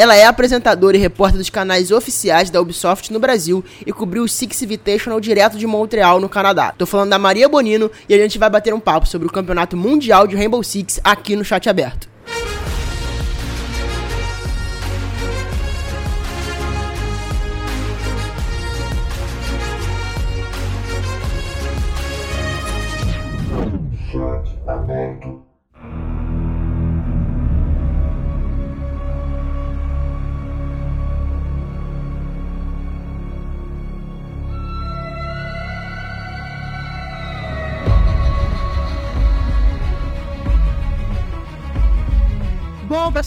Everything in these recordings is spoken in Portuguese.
Ela é apresentadora e repórter dos canais oficiais da Ubisoft no Brasil e cobriu o Six Invitational direto de Montreal, no Canadá. Tô falando da Maria Bonino e a gente vai bater um papo sobre o Campeonato Mundial de Rainbow Six aqui no chat aberto.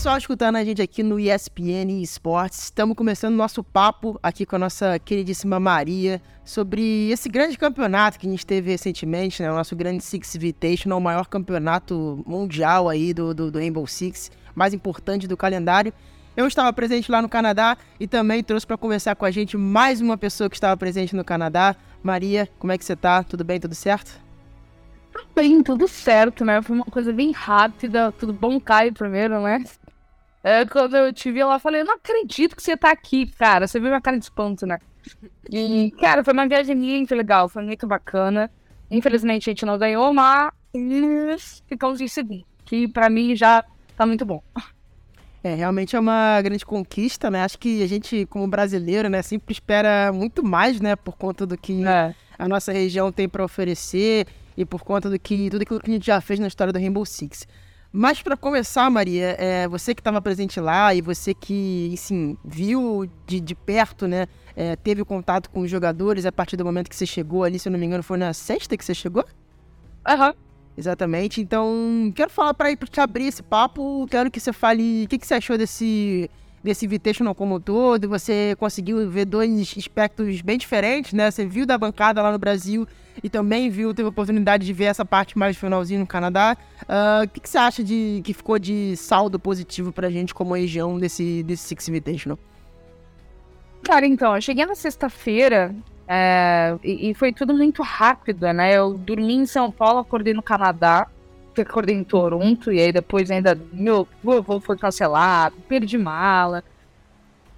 Pessoal, escutando a gente aqui no ESPN Esportes, estamos começando nosso papo aqui com a nossa queridíssima Maria sobre esse grande campeonato que a gente teve recentemente, né? O nosso grande Six Invitational, o maior campeonato mundial aí do, do, do Rainbow Six, mais importante do calendário. Eu estava presente lá no Canadá e também trouxe para conversar com a gente mais uma pessoa que estava presente no Canadá. Maria, como é que você tá? Tudo bem? Tudo certo? Tudo bem, tudo certo, né? Foi uma coisa bem rápida, tudo bom, Caio, primeiro, né? É, quando eu te vi lá, eu falei, não acredito que você tá aqui, cara. Você viu minha cara de espanto, né? E, cara, foi uma viagem muito legal, foi muito bacana. Infelizmente a gente não ganhou, mas ficamos em segundo, que pra mim já tá muito bom. É, realmente é uma grande conquista, né? Acho que a gente, como brasileiro, né, sempre espera muito mais, né, por conta do que é. a nossa região tem para oferecer e por conta do que tudo aquilo que a gente já fez na história do Rainbow Six. Mas para começar, Maria, é, você que estava presente lá e você que, assim, viu de, de perto, né, é, teve contato com os jogadores a partir do momento que você chegou ali, se eu não me engano, foi na sexta que você chegou? Aham. Uhum. Exatamente. Então, quero falar para te abrir esse papo, quero que você fale o que, que você achou desse desse Invitational como um todo, você conseguiu ver dois aspectos bem diferentes, né? Você viu da bancada lá no Brasil e também viu, teve a oportunidade de ver essa parte mais finalzinho no Canadá. Uh, o que, que, você acha de que ficou de saldo positivo pra gente como região desse, desse Six Invitational? Cara, então, eu cheguei na sexta-feira é, e, e, foi tudo muito rápido, né? Eu dormi em São Paulo, acordei no Canadá acordei em Toronto e aí depois ainda meu voo foi cancelado, perdi mala.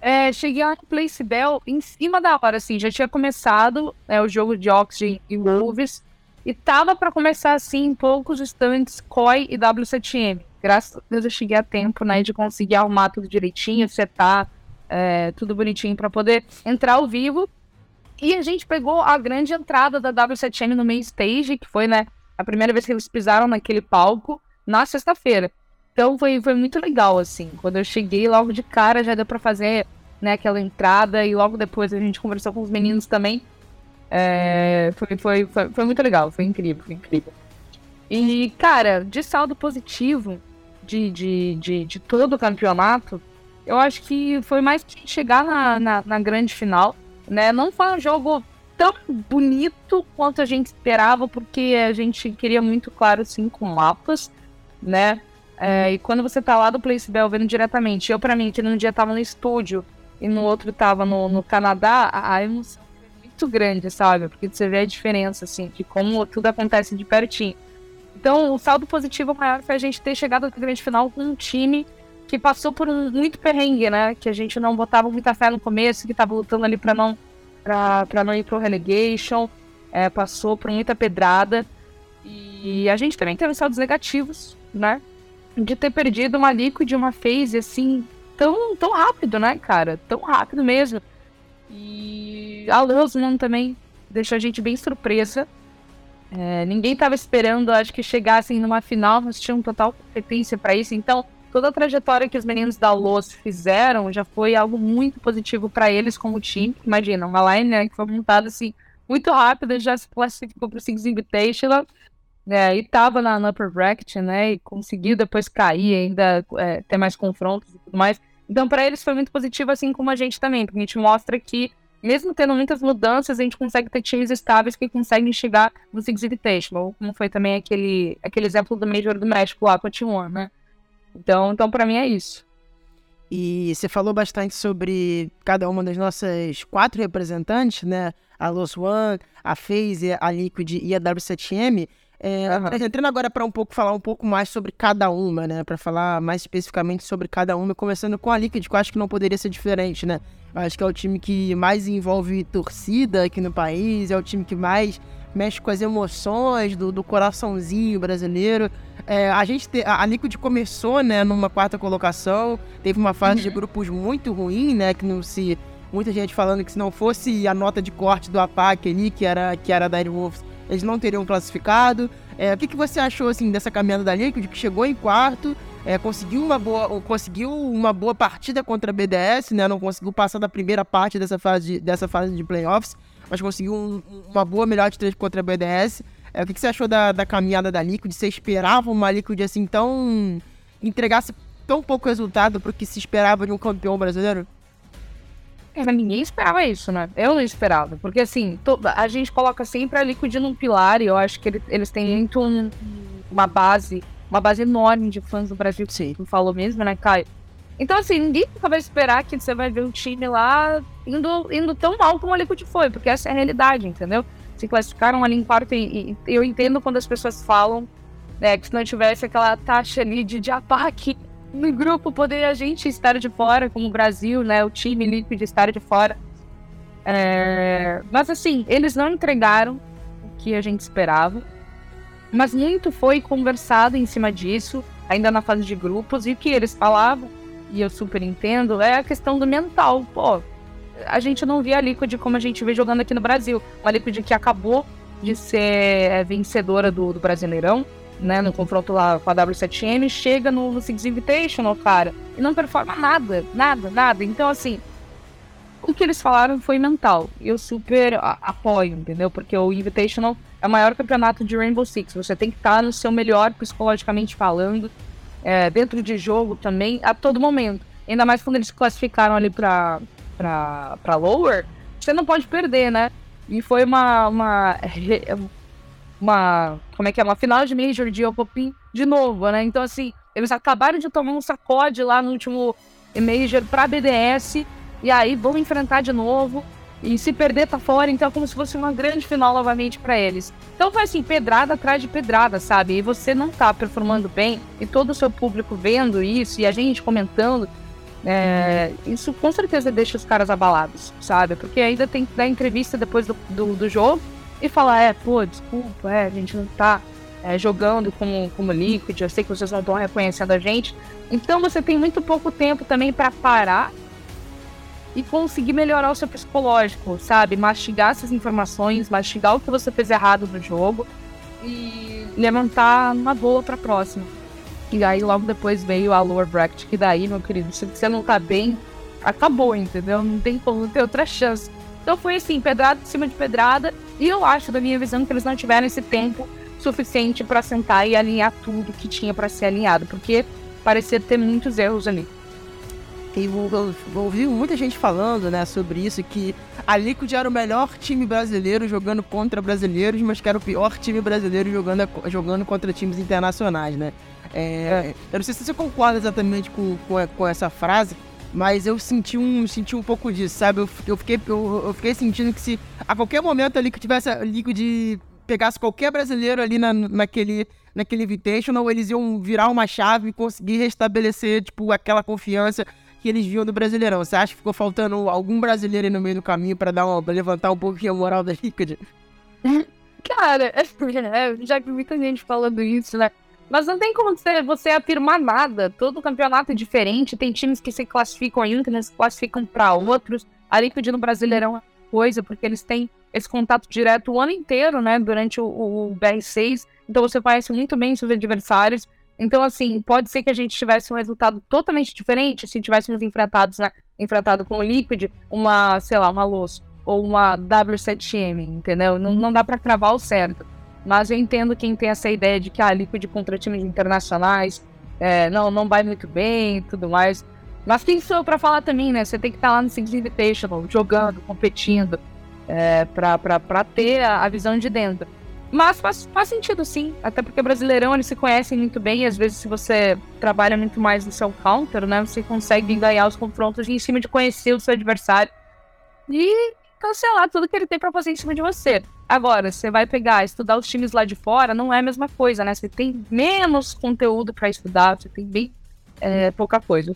É, cheguei lá no Place Bell em cima da hora, assim, já tinha começado é, o jogo de Oxygen e Wolves e tava para começar assim em poucos instantes COI e W7M. Graças a Deus eu cheguei a tempo, né, de conseguir arrumar tudo direitinho, setar é, tudo bonitinho para poder entrar ao vivo. E a gente pegou a grande entrada da W7M no main stage, que foi, né, a primeira vez que eles pisaram naquele palco na sexta-feira. Então foi, foi muito legal, assim. Quando eu cheguei, logo de cara já deu pra fazer né, aquela entrada e logo depois a gente conversou com os meninos também. É, foi, foi, foi, foi, muito legal, foi incrível, foi incrível. E, cara, de saldo positivo de, de, de, de todo o campeonato, eu acho que foi mais chegar na, na, na grande final. Né? Não foi um jogo tão bonito quanto a gente esperava, porque a gente queria muito claro, com mapas, né? É, e quando você tá lá do Place Bell vendo diretamente, eu para mim, que num dia tava no estúdio e no outro tava no, no Canadá, a emoção foi muito grande, sabe? Porque você vê a diferença, assim, de como tudo acontece de pertinho. Então, o saldo positivo maior foi a gente ter chegado na grande final com um time que passou por um muito perrengue, né? Que a gente não botava muita fé no começo, que tava lutando ali para não para não ir pro relegation, é, passou por muita pedrada. E a gente também teve saldos negativos, né? De ter perdido uma Liquid uma phase assim, tão, tão rápido, né, cara? Tão rápido mesmo. E a Luzman também deixou a gente bem surpresa. É, ninguém estava esperando, acho que chegassem numa final, mas tinham total competência para isso. Então, toda a trajetória que os meninos da Los fizeram já foi algo muito positivo para eles como time. Imagina, uma line né, que foi montada assim muito rápida, já se classificou para o Six Invitational. Né, e tava na, na upper bracket, né, e conseguiu depois cair, ainda é, ter mais confrontos e tudo mais. Então, para eles foi muito positivo, assim como a gente também, porque a gente mostra que, mesmo tendo muitas mudanças, a gente consegue ter times estáveis que conseguem chegar no Six Invitational, como foi também aquele, aquele exemplo do Major do México lá com a T1, né. Então, então para mim é isso. E você falou bastante sobre cada uma das nossas quatro representantes, né? A Los One, a FaZe, a Liquid e a W7M. É, uhum. Entrando agora para um pouco falar um pouco mais sobre cada uma, né? Para falar mais especificamente sobre cada uma, começando com a Liquid, que eu acho que não poderia ser diferente, né? Eu acho que é o time que mais envolve torcida aqui no país, é o time que mais mexe com as emoções do, do coraçãozinho brasileiro. É, a gente te, a Liquid começou, né, numa quarta colocação, teve uma fase de uhum. grupos muito ruim, né, que não se muita gente falando que se não fosse a nota de corte do APAC ali, que era que era da Wolves, eles não teriam classificado. É, o que, que você achou assim dessa caminhada da Liquid que chegou em quarto, é, conseguiu uma boa conseguiu uma boa partida contra a BDS, né? Não conseguiu passar da primeira parte dessa fase de, dessa fase de playoffs, mas conseguiu um, uma boa melhor de três contra a BDS. É, o que, que você achou da, da caminhada da Liquid? Você esperava uma Liquid assim tão entregasse tão pouco resultado para o que se esperava de um campeão brasileiro? Ninguém esperava isso, né? Eu não esperava. Porque, assim, to... a gente coloca sempre a Liquid num pilar e eu acho que ele, eles têm muito um, uma base, uma base enorme de fãs do Brasil, que Sim. tu falou mesmo, né, Caio? Então, assim, ninguém nunca vai esperar que você vai ver um time lá indo, indo tão mal como a Liquid foi, porque essa é a realidade, entendeu? Se classificaram ali em quarto e, e eu entendo quando as pessoas falam né, que se não tivesse aquela taxa ali de, de ataque no grupo poderia a gente estar de fora, como o Brasil, né? O time líquido estar de fora. É... Mas assim, eles não entregaram o que a gente esperava. Mas muito foi conversado em cima disso, ainda na fase de grupos, e o que eles falavam, e eu super entendo, é a questão do mental. Pô, a gente não via a Liquid como a gente vê jogando aqui no Brasil. Uma Liquid que acabou de ser é, vencedora do, do Brasileirão, né, no confronto lá com a W7M, chega no, Six Invitational, cara, e não performa nada, nada, nada. Então, assim, o que eles falaram foi mental. Eu super apoio, entendeu? Porque o Invitational é o maior campeonato de Rainbow Six. Você tem que estar no seu melhor psicologicamente falando, é, dentro de jogo também, a todo momento. Ainda mais quando eles classificaram ali pra, pra, pra Lower, você não pode perder, né? E foi uma, uma uma. Como é que é? Uma final de Major de Opopim de novo, né? Então, assim, eles acabaram de tomar um sacode lá no último Major pra BDS. E aí vão enfrentar de novo. E se perder, tá fora. Então é como se fosse uma grande final novamente para eles. Então foi assim, pedrada atrás de pedrada, sabe? E você não tá performando bem. E todo o seu público vendo isso. E a gente comentando. É, isso com certeza deixa os caras abalados, sabe? Porque ainda tem que dar entrevista depois do, do, do jogo e falar, é, pô, desculpa, é, a gente não tá é, jogando como, como Liquid, eu sei que vocês não estão reconhecendo a gente. Então você tem muito pouco tempo também para parar e conseguir melhorar o seu psicológico, sabe? Mastigar essas informações, mastigar o que você fez errado no jogo e levantar uma boa pra próxima. E aí logo depois veio a lower bracket, que daí, meu querido, se você não tá bem, acabou, entendeu? Não tem como ter outra chance. Então foi assim, pedrada em cima de pedrada. E eu acho, da minha visão, que eles não tiveram esse tempo suficiente para sentar e alinhar tudo que tinha para ser alinhado, porque parecia ter muitos erros ali. E eu ouvi muita gente falando, né, sobre isso, que a Liquid era o melhor time brasileiro jogando contra brasileiros, mas que era o pior time brasileiro jogando, jogando contra times internacionais, né? É, é. Eu não sei se você concorda exatamente com, com, com essa frase, mas eu senti um, senti um pouco disso, sabe? Eu, eu, fiquei, eu, eu fiquei sentindo que se a qualquer momento ali que tivesse Liquid pegasse qualquer brasileiro ali na, naquele, naquele Invitational, eles iam virar uma chave e conseguir restabelecer, tipo, aquela confiança que eles viam do Brasileirão. Você acha que ficou faltando algum brasileiro aí no meio do caminho para dar uma, pra levantar um pouquinho a moral da Liquid? Cara, é, já vi muita gente falando isso, né? Mas não tem como você, afirmar nada. Todo campeonato é diferente. Tem times que se classificam em um, que se classificam para outros. A Liquid no Brasileirão é coisa, porque eles têm esse contato direto o ano inteiro, né? Durante o, o BR6. Então você conhece muito bem seus adversários. Então, assim, pode ser que a gente tivesse um resultado totalmente diferente se tivéssemos enfrentados, né? Enfrentado com o Liquid, uma, sei lá, uma Luz ou uma W7M, entendeu? Não, não dá para cravar o certo. Mas eu entendo quem tem essa ideia de que a ah, contra times internacionais é, não, não vai muito bem e tudo mais. Mas quem sou eu pra falar também, né? Você tem que estar tá lá no Six Invitational, jogando, competindo, é, pra ter a, a visão de dentro. Mas faz, faz sentido sim, até porque brasileirão eles se conhecem muito bem e às vezes se você trabalha muito mais no seu counter, né? Você consegue ganhar os confrontos em cima de conhecer o seu adversário e cancelar tudo que ele tem pra fazer em cima de você. Agora, você vai pegar, estudar os times lá de fora, não é a mesma coisa, né? Você tem menos conteúdo para estudar, você tem bem é, pouca coisa.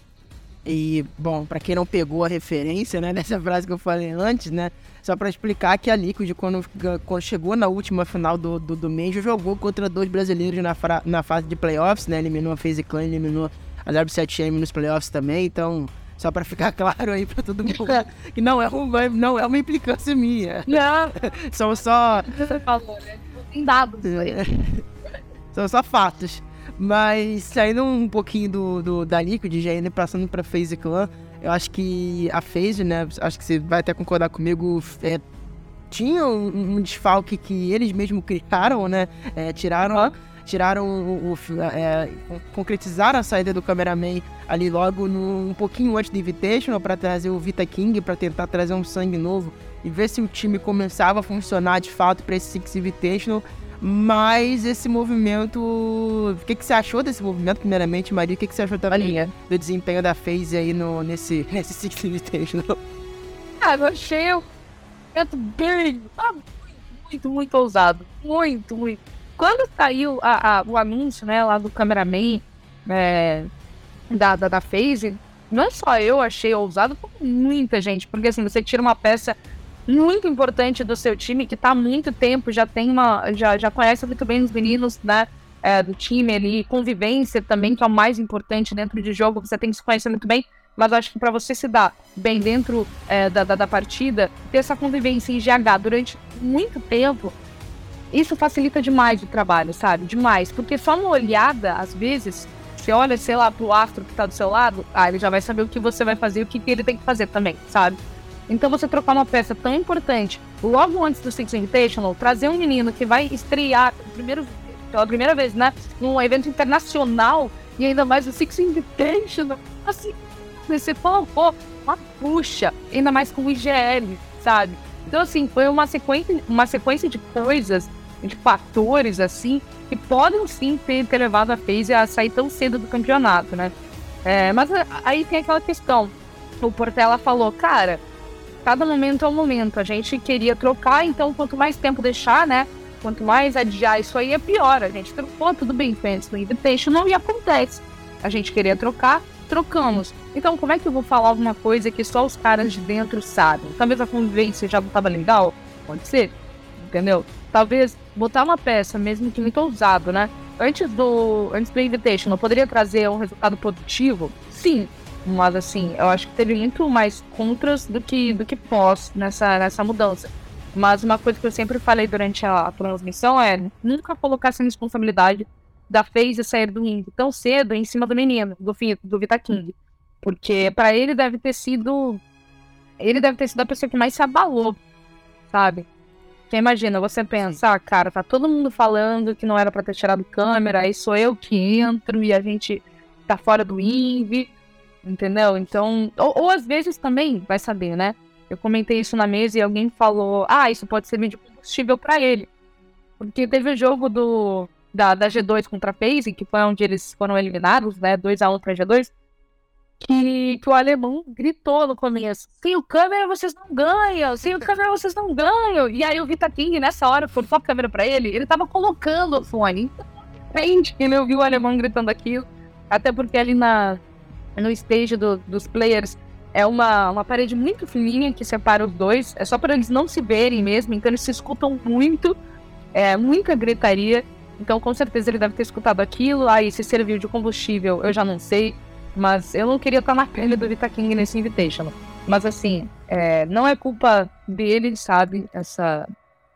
E, bom, para quem não pegou a referência, né, nessa frase que eu falei antes, né, só para explicar que a Liquid, quando, quando chegou na última final do, do, do Major, jogou contra dois brasileiros na, na fase de playoffs, né, eliminou a FaZe Clan, eliminou a W7M nos playoffs também, então, só para ficar claro aí para todo mundo que não é, uma, não é uma implicância minha. Não. São só... Você falou, né? Tem dados aí. São só fatos. Mas saindo um pouquinho do, do da Liquid, já indo passando pra FaZe Clan, eu acho que a FaZe, né, acho que você vai até concordar comigo, é, tinha um, um, desfalque que eles mesmos criaram, né, é, tiraram... Tiraram o. o é, concretizaram a saída do cameraman ali logo no, um pouquinho antes do Invitational para trazer o Vita King, para tentar trazer um sangue novo e ver se o time começava a funcionar de fato para esse Six Invitational. Mas esse movimento. O que, que você achou desse movimento, primeiramente, Maria? O que, que você achou também do desempenho da FaZe aí no, nesse, nesse Six Invitational? Ah, eu achei o movimento bem. Ah, muito, muito ousado. Muito, muito. Quando saiu a, a, o anúncio, né, lá do cameraman é, da, da, da FaZe, não é só eu achei ousado, como muita gente. Porque assim, você tira uma peça muito importante do seu time, que está há muito tempo, já tem uma. já, já conhece muito bem os meninos, né? É, do time ali, convivência também, que é o mais importante dentro de jogo, você tem que se conhecer muito bem. Mas acho que para você se dar bem dentro é, da, da, da, partida, ter essa convivência em GH durante muito tempo, isso facilita demais o trabalho, sabe? Demais. Porque só uma olhada, às vezes, você olha, sei lá, pro astro que tá do seu lado, ah, ele já vai saber o que você vai fazer e o que, que ele tem que fazer também, sabe? Então você trocar uma peça tão importante logo antes do Six Invitational, trazer um menino que vai estrear primeiro, pela primeira vez, né? Num evento internacional e ainda mais o Six Invitational, assim, você pô, pô, uma puxa, ainda mais com o IGL, sabe? Então, assim, foi uma sequência, uma sequência de coisas, de fatores, assim, que podem sim ter, ter levado a FaZe a sair tão cedo do campeonato, né? É, mas aí tem aquela questão. O Portela falou, cara, cada momento é um momento. A gente queria trocar, então quanto mais tempo deixar, né? Quanto mais adiar isso aí, é pior. A gente trocou, tudo bem, fez no Invitational e acontece. A gente queria trocar, trocamos. Então, como é que eu vou falar alguma coisa que só os caras de dentro sabem? Talvez a convivência já não estava legal? Pode ser, entendeu? Talvez botar uma peça, mesmo que muito ousado, né? Antes do, antes do Invitational, poderia trazer um resultado produtivo? Sim, mas assim, eu acho que teve muito mais contras do que, do que pós nessa, nessa mudança. Mas uma coisa que eu sempre falei durante a transmissão é nunca colocar essa responsabilidade da FaZe sair do Indy tão cedo em cima do menino, do, do Vita King. Porque para ele deve ter sido. Ele deve ter sido a pessoa que mais se abalou, sabe? Porque imagina, você pensa, ah, cara, tá todo mundo falando que não era para ter tirado câmera, aí sou eu que entro e a gente tá fora do Invi entendeu? Então, ou, ou, às vezes também, vai saber, né? Eu comentei isso na mesa e alguém falou, ah, isso pode servir de combustível para ele. Porque teve o jogo do, da, da G2 contra a FaZe, que foi onde eles foram eliminados, né? 2x1 pra G2. Que, que o alemão gritou no começo: sem o câmera vocês não ganham, sem o câmera vocês não ganham. E aí o Vita King, nessa hora, só a câmera pra ele, ele tava colocando o fone. Entende? Ele ouviu o alemão gritando aquilo. Até porque ali na, no stage do, dos players é uma, uma parede muito fininha que separa os dois. É só para eles não se verem mesmo, então eles se escutam muito, é muita gritaria. Então com certeza ele deve ter escutado aquilo. Aí se serviu de combustível, eu já não sei. Mas eu não queria estar na pele do Vita King nesse Invitational. Mas assim, é, não é culpa dele, sabe? Essa,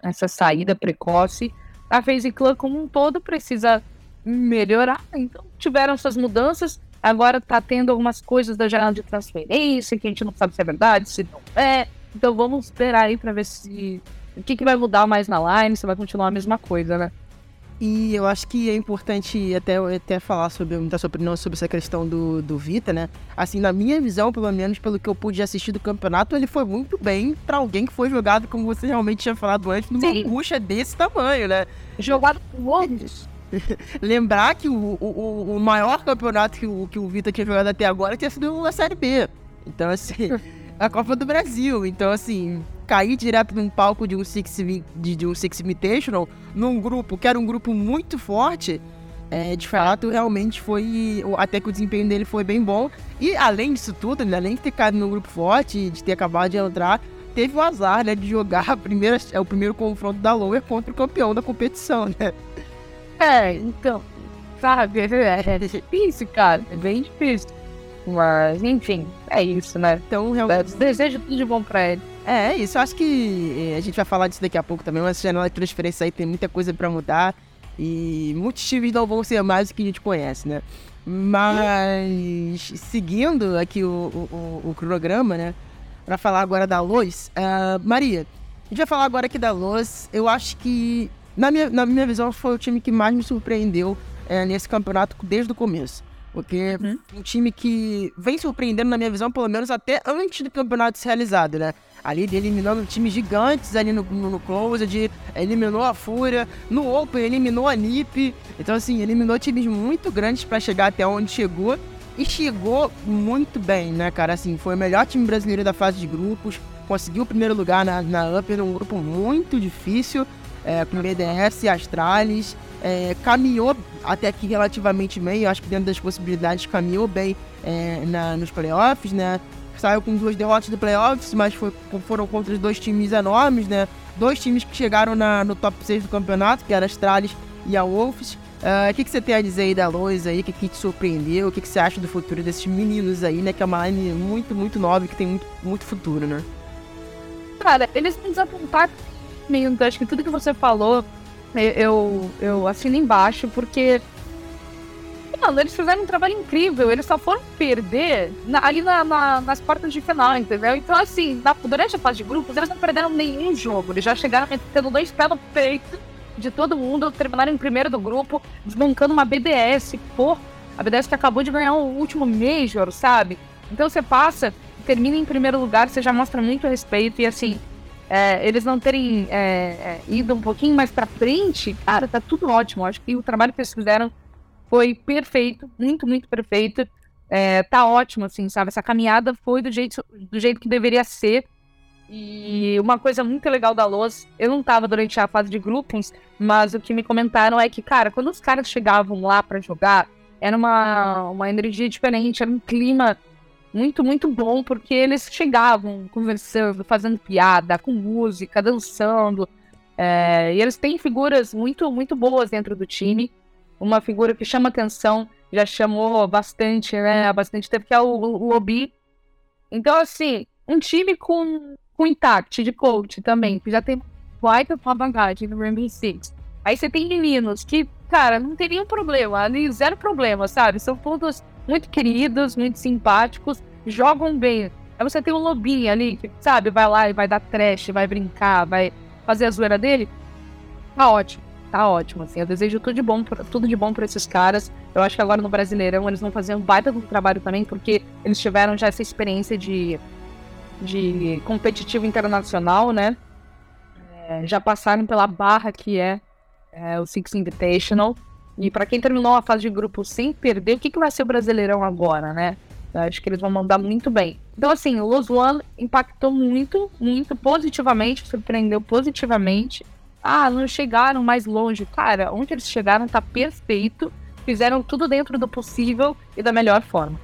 essa saída precoce. A FaZe Clan como um todo precisa melhorar. Então tiveram suas mudanças. Agora tá tendo algumas coisas da janela de transferência que a gente não sabe se é verdade, se não é. Então vamos esperar aí para ver se o que, que vai mudar mais na line, se vai continuar a mesma coisa, né? E eu acho que é importante até, até falar sobre, dar sua opinião sobre essa questão do, do Vita, né? Assim, na minha visão, pelo menos pelo que eu pude assistir do campeonato, ele foi muito bem para alguém que foi jogado, como você realmente tinha falado antes, numa Sim. bucha desse tamanho, né? Jogado por outros. lembrar que o, o, o maior campeonato que o, que o Vitor tinha jogado até agora tinha sido a Série B. Então, assim, a Copa do Brasil. Então, assim, cair direto num palco de um Six, de, de um Six Invitational, num grupo que era um grupo muito forte, é, de fato, realmente foi. Até que o desempenho dele foi bem bom. E além disso tudo, né, além de ter caído num grupo forte, de ter acabado de entrar, teve o azar, né, de jogar a primeira, é, o primeiro confronto da Lower contra o campeão da competição, né? É, então, sabe, é, é difícil, cara, é bem difícil. Mas, enfim, é isso, né? Então, realmente. Desejo tudo de bom pra ele. É, é isso. Eu acho que eh, a gente vai falar disso daqui a pouco também, mas janela de transferência aí tem muita coisa pra mudar. E muitos times não vão ser mais do que a gente conhece, né? Mas, seguindo aqui o, o, o cronograma, né? Pra falar agora da Luz. Uh, Maria, a gente vai falar agora aqui da Luz. Eu acho que, na minha, na minha visão, foi o time que mais me surpreendeu é, nesse campeonato desde o começo. Porque uhum. um time que vem surpreendendo, na minha visão, pelo menos até antes do campeonato ser realizado, né? Ali eliminando times gigantes ali no, no, no Closed, eliminou a Fúria, no Open eliminou a NiP. Então, assim, eliminou times muito grandes para chegar até onde chegou. E chegou muito bem, né, cara? Assim, foi o melhor time brasileiro da fase de grupos. Conseguiu o primeiro lugar na, na Upper, um grupo muito difícil, é, com BDS Astralis é, caminhou até aqui relativamente bem, eu acho que dentro das possibilidades caminhou bem é, na, nos playoffs, né? Saiu com duas derrotas do playoffs, mas foi, foram contra dois times enormes, né? Dois times que chegaram na, no top 6 do campeonato, que era Astralis e a Wolves. Ah, o uh, que, que você tem a dizer aí da Lois aí? O que, que te surpreendeu? O que, que você acha do futuro desses meninos aí, né? Que é uma line muito, muito nova que tem muito, muito futuro, né? Cara, eles me desapontaram meio, acho que tudo que você falou eu, eu assino embaixo, porque. Mano, eles fizeram um trabalho incrível. Eles só foram perder na, ali na, na, nas portas de final, entendeu? Então, assim, na, durante a fase de grupos, eles não perderam nenhum jogo. Eles já chegaram tendo dois pés no peito de todo mundo, terminaram em primeiro do grupo, desbancando uma BDS. Pô, a BDS que acabou de ganhar o último Major, sabe? Então você passa, termina em primeiro lugar, você já mostra muito respeito e assim é, eles não terem é, é, ido um pouquinho mais para frente, cara, tá tudo ótimo. Acho que o trabalho que eles fizeram foi perfeito, muito, muito perfeito. É, tá ótimo, assim, sabe? Essa caminhada foi do jeito, do jeito que deveria ser. E uma coisa muito legal da Loz, eu não tava durante a fase de grupos, mas o que me comentaram é que, cara, quando os caras chegavam lá para jogar, era uma, uma energia diferente, era um clima muito, muito bom, porque eles chegavam conversando, fazendo piada, com música, dançando. É, e eles têm figuras muito, muito boas dentro do time. Uma figura que chama atenção, já chamou bastante, né? Há bastante tempo, que é o, o Obi. Então, assim, um time com, com intact de coach também, que já tem baita uma bagagem no Rainbow Six. Aí você tem meninos que, cara, não tem nenhum problema, ali zero problema, sabe? São todos muito queridos, muito simpáticos, jogam bem. Aí você tem um lobinho ali, que, sabe, vai lá e vai dar trash, vai brincar, vai fazer a zoeira dele. Tá ótimo, tá ótimo, assim. Eu desejo tudo de bom, tudo de bom pra esses caras. Eu acho que agora no Brasileirão eles vão fazer um baita do trabalho também, porque eles tiveram já essa experiência de, de competitivo internacional, né? É, já passaram pela barra que é, é o Six Invitational. E para quem terminou a fase de grupo sem perder, o que, que vai ser o Brasileirão agora, né? Acho que eles vão mandar muito bem. Então, assim, o Los One impactou muito, muito positivamente, surpreendeu positivamente. Ah, não chegaram mais longe. Cara, onde eles chegaram tá perfeito. Fizeram tudo dentro do possível e da melhor forma.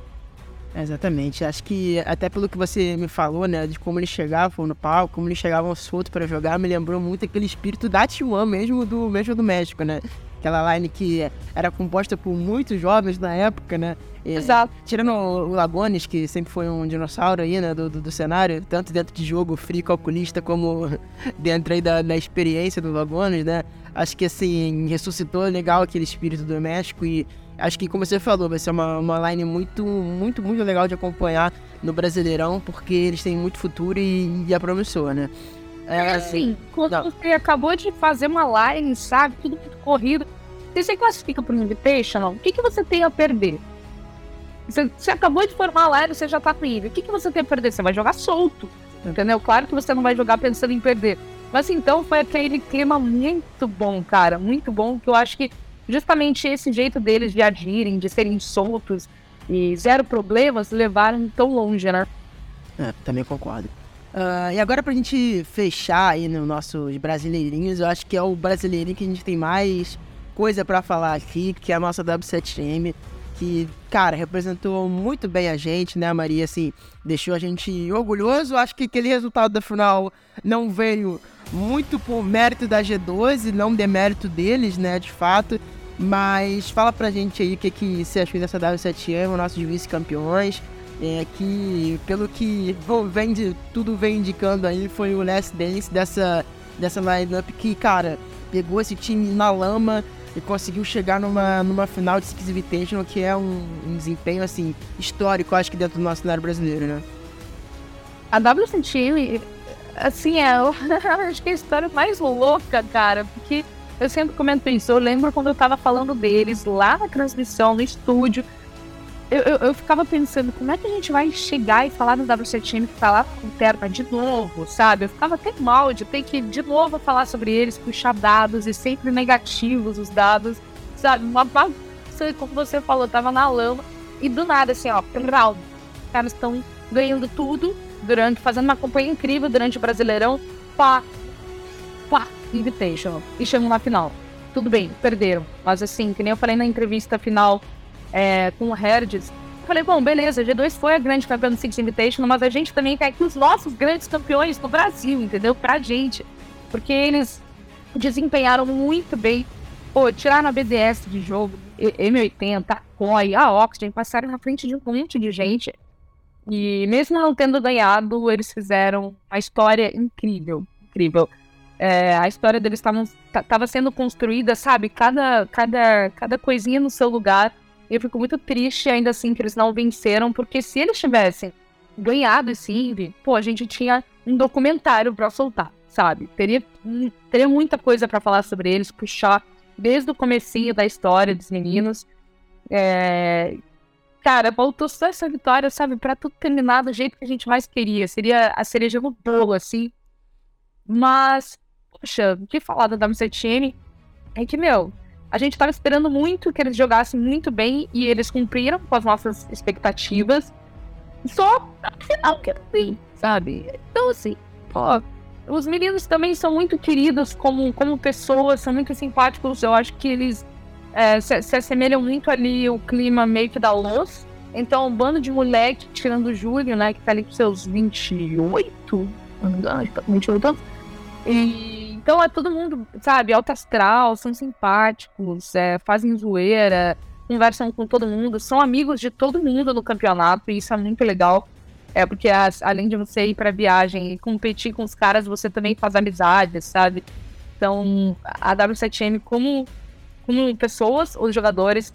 Exatamente. Acho que até pelo que você me falou, né, de como eles chegavam no palco, como eles chegavam solto para jogar, me lembrou muito aquele espírito da T1 mesmo do mesmo do México, né? Aquela line que era composta por muitos jovens na época, né? E, Exato. Tirando o Lagones, que sempre foi um dinossauro aí, né, do, do, do, cenário, tanto dentro de jogo frio calculista, como dentro aí da, da experiência do Lagones, né? Acho que, assim, ressuscitou legal aquele espírito do México e acho que, como você falou, vai ser uma, uma line muito, muito, muito legal de acompanhar no Brasileirão, porque eles têm muito futuro e, e é promissor, né? É assim, quando não. você acabou de fazer uma line, sabe? Tudo muito corrido. Você se classifica para o Invitational, o que, que você tem a perder? Você, você acabou de formar a line, você já tá com ele. O que, que você tem a perder? Você vai jogar solto. Entendeu? Claro que você não vai jogar pensando em perder. Mas então foi aquele clima muito bom, cara. Muito bom, que eu acho que justamente esse jeito deles de agirem, de serem soltos e zero problemas, levaram tão longe, né? É, também concordo. Uh, e agora pra gente fechar aí nos nossos brasileirinhos, eu acho que é o brasileirinho que a gente tem mais coisa para falar aqui, que é a nossa W7M, que, cara, representou muito bem a gente, né, Maria? Assim, deixou a gente orgulhoso. Acho que aquele resultado da final não veio muito por mérito da G12, não demérito deles, né, de fato. Mas fala pra gente aí o que, que você achou dessa W7M, nossos vice-campeões. É, que pelo que vem de, tudo vem indicando aí foi o Last Dance dessa, dessa lineup que, cara, pegou esse time na lama e conseguiu chegar numa, numa final de Six Invitational que é um, um desempenho assim histórico, acho que dentro do nosso cenário brasileiro, né? A WCT, assim, é acho que é a história mais louca, cara, porque eu sempre comento isso. Eu lembro quando eu tava falando deles lá na transmissão, no estúdio eu, eu, eu, ficava pensando, como é que a gente vai chegar e falar no WCTM que tá lá com Terma de novo, sabe? Eu ficava até mal de ter que de novo falar sobre eles, puxar dados e sempre negativos os dados, sabe? Uma bagunça, como você falou, tava na lama. E do nada, assim, ó, os caras estão ganhando tudo durante, fazendo uma campanha incrível durante o Brasileirão. Pá, pá, Invitation. E chegam na final. Tudo bem, perderam. Mas assim, que nem eu falei na entrevista final é, com o Herdes. Falei, bom, beleza, G2 foi a grande campeã do Six Invitation, mas a gente também quer que os nossos grandes campeões no Brasil, entendeu? Pra gente. Porque eles desempenharam muito bem. Pô, tiraram a BDS de jogo, M80, a COI, a Oxygen, passaram na frente de um monte de gente. E mesmo não tendo ganhado, eles fizeram uma história incrível, incrível. É, a história deles estava sendo construída, sabe? Cada, cada, cada coisinha no seu lugar. Eu fico muito triste ainda assim que eles não venceram, porque se eles tivessem ganhado esse Indy, pô, a gente tinha um documentário para soltar, sabe? Teria, teria muita coisa para falar sobre eles, puxar desde o comecinho da história dos meninos. É... Cara, faltou só essa vitória, sabe? Pra tudo terminar do jeito que a gente mais queria. Seria a cereja no bolo, assim. Mas, poxa, o que falar da WCTM é que, meu, a gente estava esperando muito que eles jogassem muito bem e eles cumpriram com as nossas expectativas. Só final que assim, sabe? Então, assim, pô, os meninos também são muito queridos como, como pessoas, são muito simpáticos. Eu acho que eles é, se, se, assemelham muito ali o clima meio que da luz. Então, um bando de moleque, tirando o Júlio, né, que tá ali com seus 28, não me engano, 28 anos. E então é todo mundo, sabe, alto astral, são simpáticos, é, fazem zoeira, conversam com todo mundo, são amigos de todo mundo no campeonato, e isso é muito legal. É porque as, além de você ir para viagem e competir com os caras, você também faz amizades, sabe? Então, a W7M como, como pessoas, os jogadores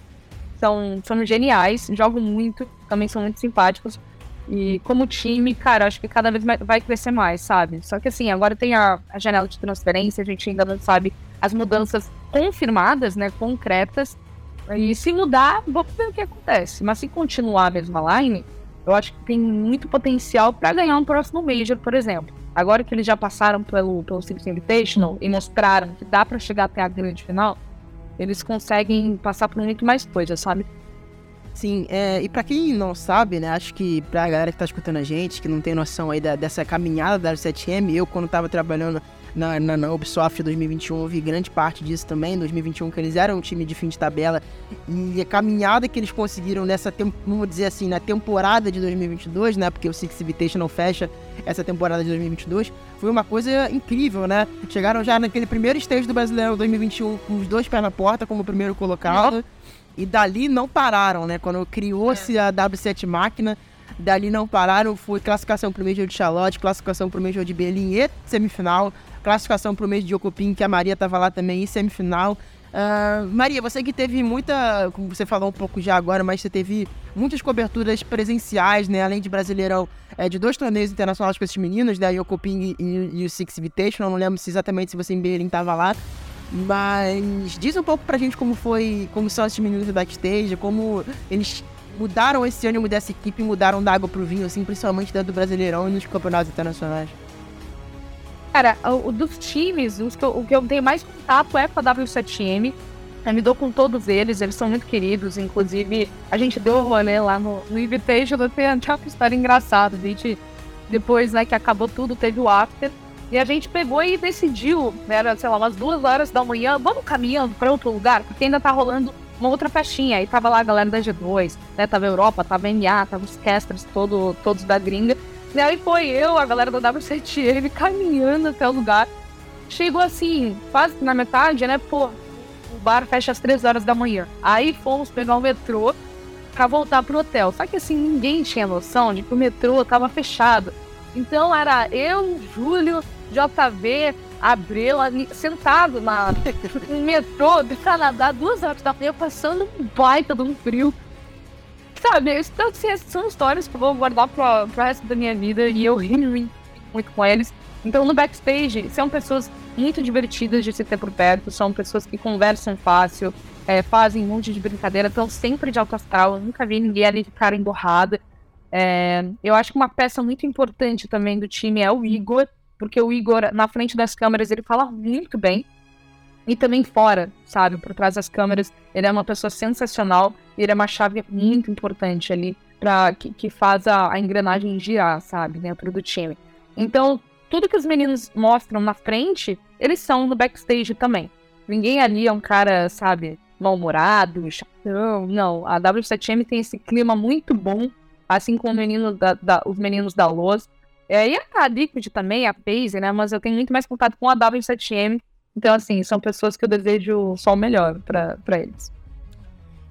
são, são geniais, jogam muito, também são muito simpáticos. E como time, cara, acho que cada vez vai crescer mais, sabe? Só que assim, agora tem a, a janela de transferência, a gente ainda não sabe as mudanças confirmadas, né, concretas. E se mudar, vamos ver o que acontece. Mas se continuar a mesma line, eu acho que tem muito potencial para ganhar um próximo Major, por exemplo. Agora que eles já passaram pelo, pelo Six Invitational e mostraram que dá para chegar até a grande final, eles conseguem passar por muito mais coisas, sabe? Sim, é, e para quem não sabe, né, acho que pra galera que tá escutando a gente, que não tem noção aí da, dessa caminhada da 7M, eu quando tava trabalhando na, na, na, Ubisoft 2021, eu vi grande parte disso também, em 2021, que eles eram um time de fim de tabela, e a caminhada que eles conseguiram nessa, vamos dizer assim, na temporada de 2022, né, porque o Six Invitation não fecha essa temporada de 2022, foi uma coisa incrível, né, chegaram já naquele primeiro stage do Brasileiro 2021 com os dois pés na porta como primeiro colocado, e dali não pararam, né? Quando criou-se é. a W7 máquina, dali não pararam. Foi classificação pro Major de Charlotte, classificação pro Major de Berlim e semifinal. Classificação pro Major de Ocupim, que a Maria tava lá também, e semifinal. Uh, Maria, você que teve muita, como você falou um pouco já agora, mas você teve muitas coberturas presenciais, né? Além de Brasileirão, é, de dois torneios internacionais com esses meninos, né? O Coping e, e, o Six Invitation. Não lembro se exatamente se você em Berlim tava lá. Mas diz um pouco pra gente como foi, como são esses meninos do backstage, como eles mudaram esse ânimo dessa equipe mudaram da água pro vinho, assim, principalmente dentro do Brasileirão e nos campeonatos internacionais. Cara, o, dos times, os que eu, o que eu tenho mais contato é com a W7M. Eu me dou com todos eles, eles são muito queridos. Inclusive, a gente deu o rolê lá no, no Invitation, até uma história engraçada. A gente depois, né, que acabou tudo, teve o after. E a gente pegou e decidiu, era, sei lá, umas duas horas da manhã, vamos caminhando para outro lugar, porque ainda tá rolando uma outra festinha. Aí tava lá a galera da G2, né? Tava Europa, tava MA, tava os casters todo, todos da gringa. E aí foi eu, a galera da W7M, caminhando até o lugar. Chegou assim, quase na metade, né? Pô, o bar fecha às três horas da manhã. Aí fomos pegar o metrô para voltar pro hotel. Só que assim, ninguém tinha noção de que o metrô tava fechado. Então era eu, Júlio, JV, Abreu ali, sentado na, no metrô do Canadá, duas horas da manhã, passando um baita de um frio. Sabe, então, assim, são histórias que eu vou guardar pro, pro resto da minha vida e eu ri muito, muito com eles. Então, no backstage, são pessoas muito divertidas de se ter por perto, são pessoas que conversam fácil, é, fazem um monte de brincadeira, estão sempre de alto astral. Eu nunca vi ninguém ali de cara emborrada. É, eu acho que uma peça muito importante também do time é o Igor, porque o Igor, na frente das câmeras, ele fala muito bem. E também fora, sabe? Por trás das câmeras, ele é uma pessoa sensacional. E ele é uma chave muito importante ali para que, que faz a, a, engrenagem girar, sabe? Dentro do time. Então, tudo que os meninos mostram na frente, eles são no backstage também. Ninguém ali é um cara, sabe, mal-humorado, chatão. Não, a W7M tem esse clima muito bom, assim como menino da, da, os meninos da Loz. É, e a Liquid também, a Paze, né? Mas eu tenho muito mais contato com a W7M. Então, assim, são pessoas que eu desejo só o melhor para eles.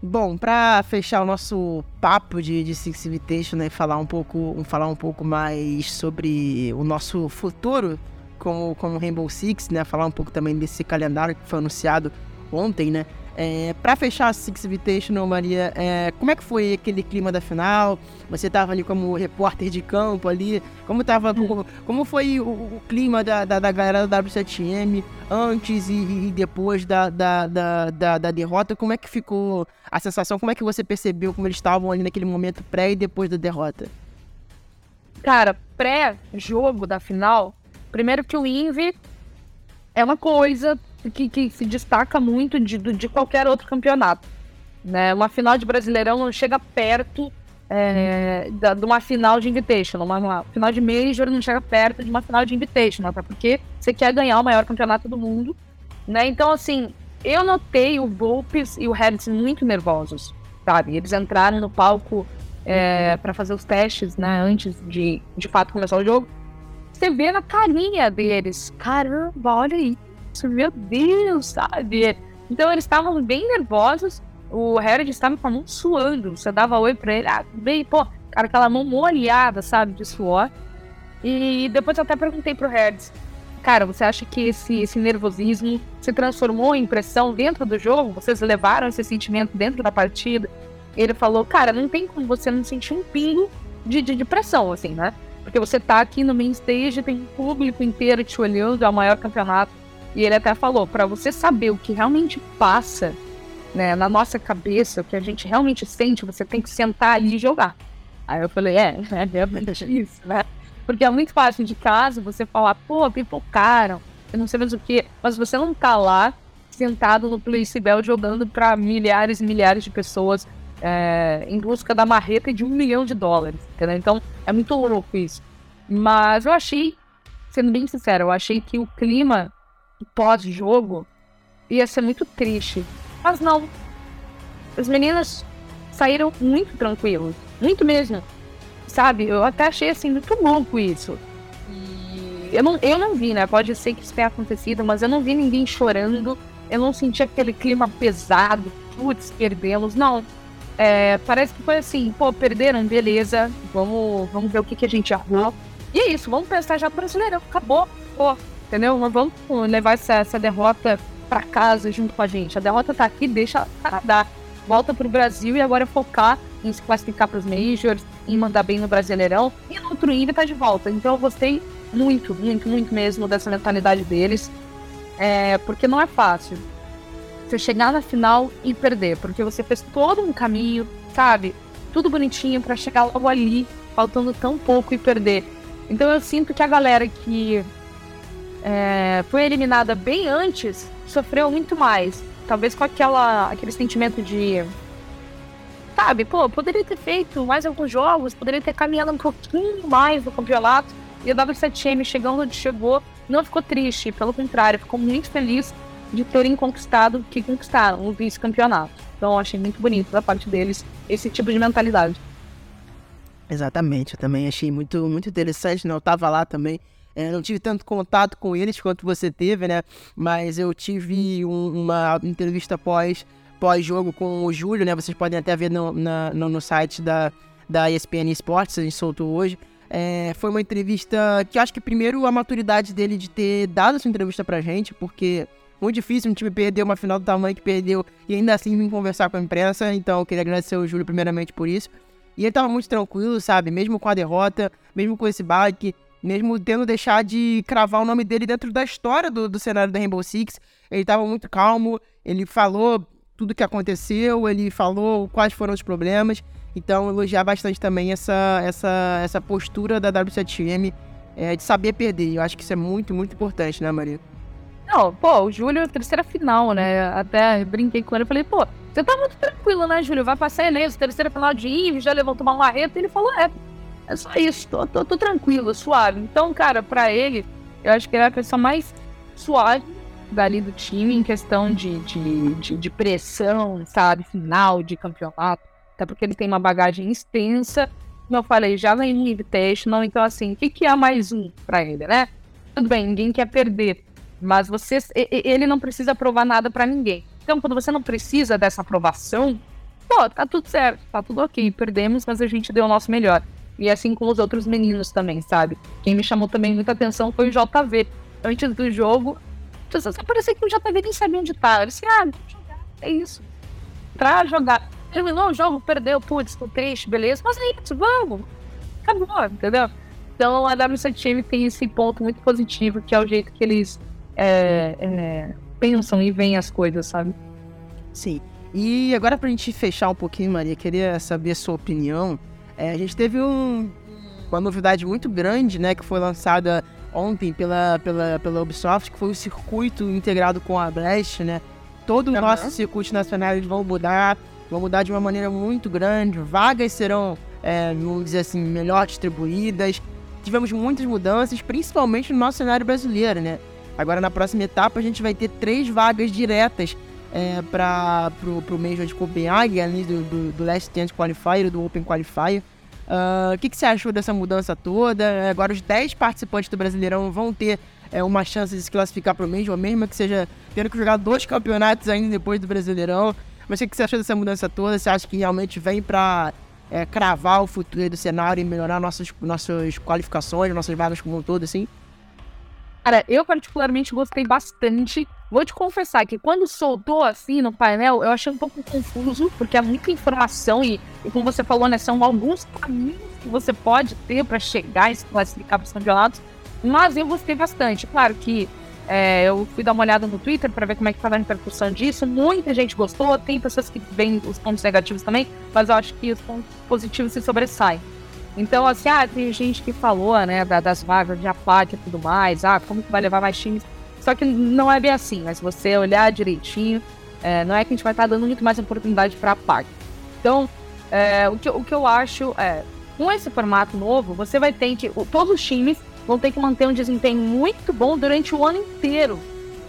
Bom, para fechar o nosso papo de, de Six Invitation, né, falar um pouco, falar um pouco mais sobre o nosso futuro como, como Rainbow Six, né, falar um pouco também desse calendário que foi anunciado ontem, né, é, para fechar a Six Invitational, Maria, é, como é que foi aquele clima da final? Você estava ali como repórter de campo ali, como tava, como, como foi o, o clima da, da, da, galera da W7M antes e, e depois da, da, da, da, da, derrota? Como é que ficou a sensação? Como é que você percebeu como eles estavam ali naquele momento pré e depois da derrota? Cara, pré-jogo da final, primeiro que o Invi é uma coisa, que, que se destaca muito de, de qualquer outro campeonato. Né? Uma final de Brasileirão não chega perto é, da, de uma final de Invitational. Uma, uma, final de Major não chega perto de uma final de Invitational, até porque você quer ganhar o maior campeonato do mundo. Né? Então, assim, eu notei o Volpes e o Hertz muito nervosos, sabe? Eles entraram no palco é, para fazer os testes, né? Antes de, de fato, começar o jogo. Você vê na carinha deles, caramba, olha aí, meu Deus, sabe? Então eles estavam bem nervosos. O Harry estava com a mão suando. Você dava oi pra ele, ah, bem, pô, cara, aquela mão molhada, sabe, de suor. E depois eu até perguntei pro Harry, cara, você acha que esse, esse nervosismo se transformou em pressão dentro do jogo? Vocês levaram esse sentimento dentro da partida? Ele falou, cara, não tem como você não sentir um pingo de, de, de pressão, assim, né? Porque você tá aqui no main stage, tem um público inteiro te olhando, é o maior campeonato e ele até falou, para você saber o que realmente passa né, na nossa cabeça, o que a gente realmente sente, você tem que sentar ali e jogar. Aí eu falei, é, é realmente isso, né? Porque é muito fácil de casa você falar, pô, pipocaram, eu não sei mais o que, mas você não tá lá sentado no Bell jogando para milhares e milhares de pessoas é, em busca da marreta de um milhão de dólares, entendeu? Então é muito louco isso. Mas eu achei, sendo bem sincero, eu achei que o clima pós-jogo ia ser muito triste. Mas não. Os meninos saíram muito tranquilos. Muito mesmo. Sabe? Eu até achei assim muito louco isso. E eu não, eu não vi, né? Pode ser que isso tenha acontecido, mas eu não vi ninguém chorando. Eu não senti aquele clima pesado. Putz, perdemos. Não. É, parece que foi assim, pô, perderam, beleza. Vamos, vamos ver o que, que a gente arrumou. E é isso, vamos pensar já brasileiro. Acabou. Pô, entendeu? Mas vamos levar essa, essa derrota para casa junto com a gente. A derrota tá aqui, deixa Canadá. Volta pro Brasil e agora focar em se classificar para os Majors, em mandar bem no Brasileirão. E no outro INVE tá de volta. Então eu gostei muito, muito, muito mesmo dessa mentalidade deles. É, porque não é fácil você chegar na final e perder, porque você fez todo um caminho, sabe? Tudo bonitinho para chegar logo ali, faltando tão pouco e perder. Então eu sinto que a galera que é, foi eliminada bem antes, sofreu muito mais. Talvez com aquela, aquele sentimento de. Sabe, pô, poderia ter feito mais alguns jogos, poderia ter caminhado um pouquinho mais no campeonato. E a W7M chegando onde chegou, não ficou triste, pelo contrário, ficou muito feliz de terem conquistado o que conquistaram, o vice-campeonato. Então, achei muito bonito da parte deles esse tipo de mentalidade. Exatamente, eu também achei muito, muito interessante, né? Eu tava lá também. É, não tive tanto contato com eles quanto você teve, né? Mas eu tive um, uma entrevista pós pós-jogo com o Júlio, né? Vocês podem até ver no, na, no, no, site da, da ESPN Esportes, a gente soltou hoje. É, foi uma entrevista que acho que primeiro a maturidade dele de ter dado essa entrevista pra gente, porque muito difícil um time perder uma final do tamanho que perdeu e ainda assim vir conversar com a imprensa. Então eu queria agradecer o Júlio primeiramente por isso. E ele tava muito tranquilo, sabe? Mesmo com a derrota, mesmo com esse baque, mesmo tendo deixado de cravar o nome dele dentro da história do, do cenário da Rainbow Six, ele tava muito calmo, ele falou tudo que aconteceu, ele falou quais foram os problemas. Então, elogiar bastante também essa, essa, essa postura da W7M é, de saber perder. Eu acho que isso é muito, muito importante, né, Maria? Não, pô, o Júlio, terceira final, né? Até brinquei com ele, falei, pô, você tá muito tranquilo, né, Júlio? Vai passar elenco, terceira final de Ives, já levantou uma marreta. E ele falou, é, é só isso, tô, tô, tô tranquilo, suave. Então, cara, pra ele, eu acho que ele é a pessoa mais suave dali do time em questão de, de, de, de pressão, sabe? Final de campeonato. Até porque ele tem uma bagagem extensa. Como eu falei, já vem no Invitational. Então, assim, o que, que é mais um pra ele, né? Tudo bem, ninguém quer perder. Mas você, ele não precisa provar nada para ninguém. Então, quando você não precisa dessa aprovação, pô, tá tudo certo, tá tudo ok. Perdemos, mas a gente deu o nosso melhor. E assim com os outros meninos também, sabe? Quem me chamou também muita atenção foi o JV. Antes do jogo, parecia que o JV nem sabia onde tá. Ele disse, ah, jogar, é isso. Pra jogar. Terminou o jogo, perdeu, putz, tô triste, beleza. Mas é isso, vamos. Acabou, entendeu? Então a W7 tem esse ponto muito positivo, que é o jeito que eles é, é, pensam e veem as coisas, sabe? Sim. E agora pra gente fechar um pouquinho, Maria, queria saber a sua opinião. É, a gente teve um, uma novidade muito grande, né, que foi lançada ontem pela, pela, pela Ubisoft, que foi o circuito integrado com a Blast, né? Todo o uhum. nosso circuito nacional eles vão mudar, vão mudar de uma maneira muito grande, vagas serão, é, vamos dizer assim, melhor distribuídas. Tivemos muitas mudanças, principalmente no nosso cenário brasileiro, né? Agora na próxima etapa a gente vai ter três vagas diretas é, para o Major de Copenhague, além do, do, do Last Chance Qualifier, do Open Qualifier. Uh, o que, que, você achou dessa mudança toda? Agora os 10 participantes do Brasileirão vão ter é, uma chance de se classificar para o Major, mesmo que seja tendo que jogar dois campeonatos ainda depois do Brasileirão. Mas o que, que você achou dessa mudança toda? Você acha que realmente vem para é, cravar o futuro do cenário e melhorar nossas, nossas qualificações, nossas vagas como um todo, assim? Cara, eu particularmente gostei bastante. Vou te confessar que quando soltou assim no painel, eu achei um pouco confuso, porque é muita informação e, e como você falou, né, são alguns caminhos que você pode ter para chegar e se classificar para os campeonatos. Mas eu gostei bastante. Claro que é, eu fui dar uma olhada no Twitter para ver como é que estava a repercussão disso. Muita gente gostou, tem pessoas que veem os pontos negativos também, mas eu acho que os pontos positivos se sobressaem. Então, assim, ah, tem gente que falou, né, das vagas de APAC e tudo mais, ah, como que vai levar mais times. Só que não é bem assim, mas se você olhar direitinho, é, não é que a gente vai estar dando muito mais oportunidade para a APAC. Então, é, o, que, o que eu acho é, com esse formato novo, você vai ter que, todos os times vão ter que manter um desempenho muito bom durante o ano inteiro,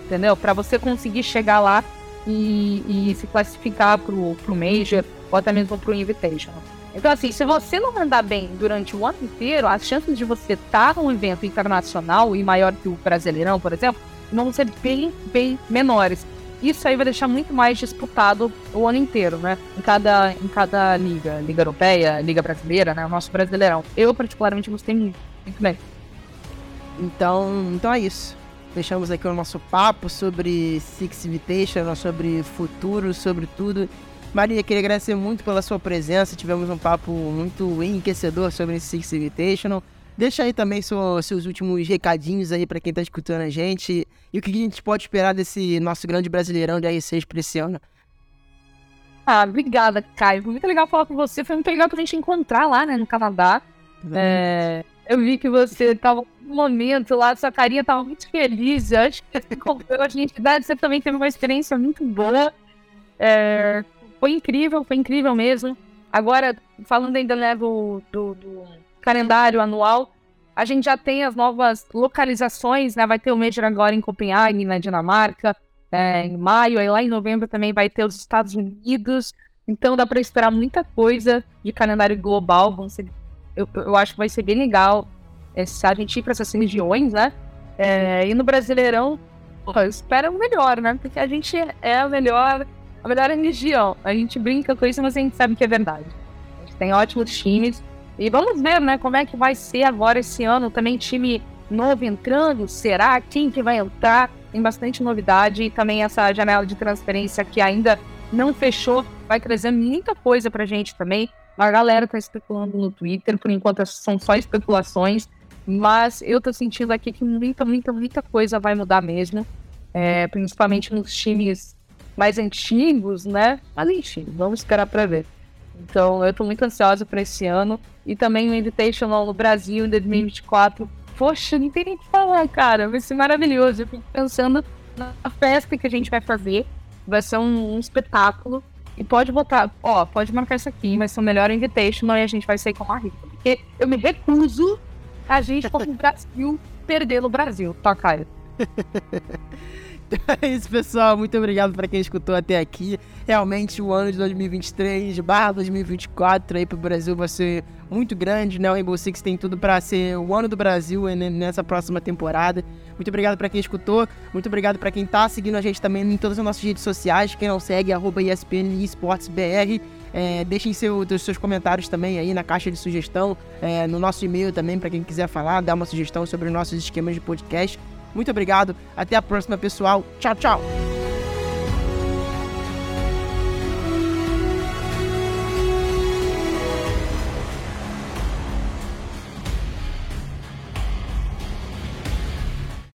entendeu? Para você conseguir chegar lá e, e se classificar para o Major ou até mesmo para o Invitational. Então, assim, se você não mandar bem durante o ano inteiro, as chances de você estar num evento internacional e maior que o Brasileirão, por exemplo, vão ser bem, bem menores. Isso aí vai deixar muito mais disputado o ano inteiro, né? Em cada, em cada liga. Liga Europeia, Liga Brasileira, né? O nosso Brasileirão. Eu, particularmente, gostei muito. Muito bem. Então, então é isso. Fechamos aqui o nosso papo sobre Six Invitation, sobre futuro, sobre tudo. Maria, queria agradecer muito pela sua presença. Tivemos um papo muito enriquecedor sobre Six Invitational. Deixa aí também seu, seus últimos recadinhos aí para quem está escutando a gente e o que a gente pode esperar desse nosso grande brasileirão de R6 para esse ano. Ah, obrigada, Caio. Foi muito legal falar com você. Foi muito legal pra gente encontrar lá, né, no Canadá. É, eu vi que você tava no momento lá, sua carinha tava muito feliz. Eu acho que você comprou a gente, você também teve uma experiência muito boa. É, foi incrível, foi incrível mesmo. Agora, falando ainda né, do, do, do, calendário anual, a gente já tem as novas localizações, né? Vai ter o Major agora em Copenhague, na Dinamarca, é, em maio, aí lá em novembro também vai ter os Estados Unidos. Então dá para esperar muita coisa de calendário global. Vão ser, eu, eu acho que vai ser bem legal é, se a gente ir para essas regiões, né? É, e no Brasileirão, espera o melhor, né? Porque a gente é a melhor a melhor religião. A gente brinca com isso, mas a gente sabe que é verdade. A gente tem ótimos times. E vamos ver, né, como é que vai ser agora esse ano. Também time novo entrando, será? Quem que vai entrar? Tem bastante novidade e também essa janela de transferência que ainda não fechou, vai trazer muita coisa pra gente também. A galera tá especulando no Twitter, por enquanto são só especulações, mas eu tô sentindo aqui que muita, muita, muita coisa vai mudar mesmo, é, principalmente nos times mais antigos, né? Mas enfim, vamos esperar para ver. Então, eu estou muito ansiosa para esse ano. E também o Invitational no Brasil em 2024. Poxa, não tem nem o que falar, cara. Vai ser maravilhoso. Eu fico pensando na festa que a gente vai fazer. Vai ser um, um espetáculo. E pode botar, ó, pode marcar isso aqui, vai ser o melhor Invitational e a gente vai sair com a rica. Porque eu me recuso a gente, como Brasil, perder no Brasil, tá, Caio? É isso, pessoal. Muito obrigado para quem escutou até aqui. Realmente, o ano de 2023 barra 2024 aí pro Brasil vai ser muito grande, né? O Rainbow Six tem tudo para ser o ano do Brasil nessa próxima temporada. Muito obrigado para quem escutou. Muito obrigado para quem tá seguindo a gente também em todas as nossas redes sociais. Quem não segue, arroba ESPN EsportsBR. É, deixem seu, seus comentários também aí na caixa de sugestão, é, no nosso e-mail também, para quem quiser falar, dar uma sugestão sobre os nossos esquemas de podcast. Muito obrigado. Até a próxima, pessoal. Tchau, tchau.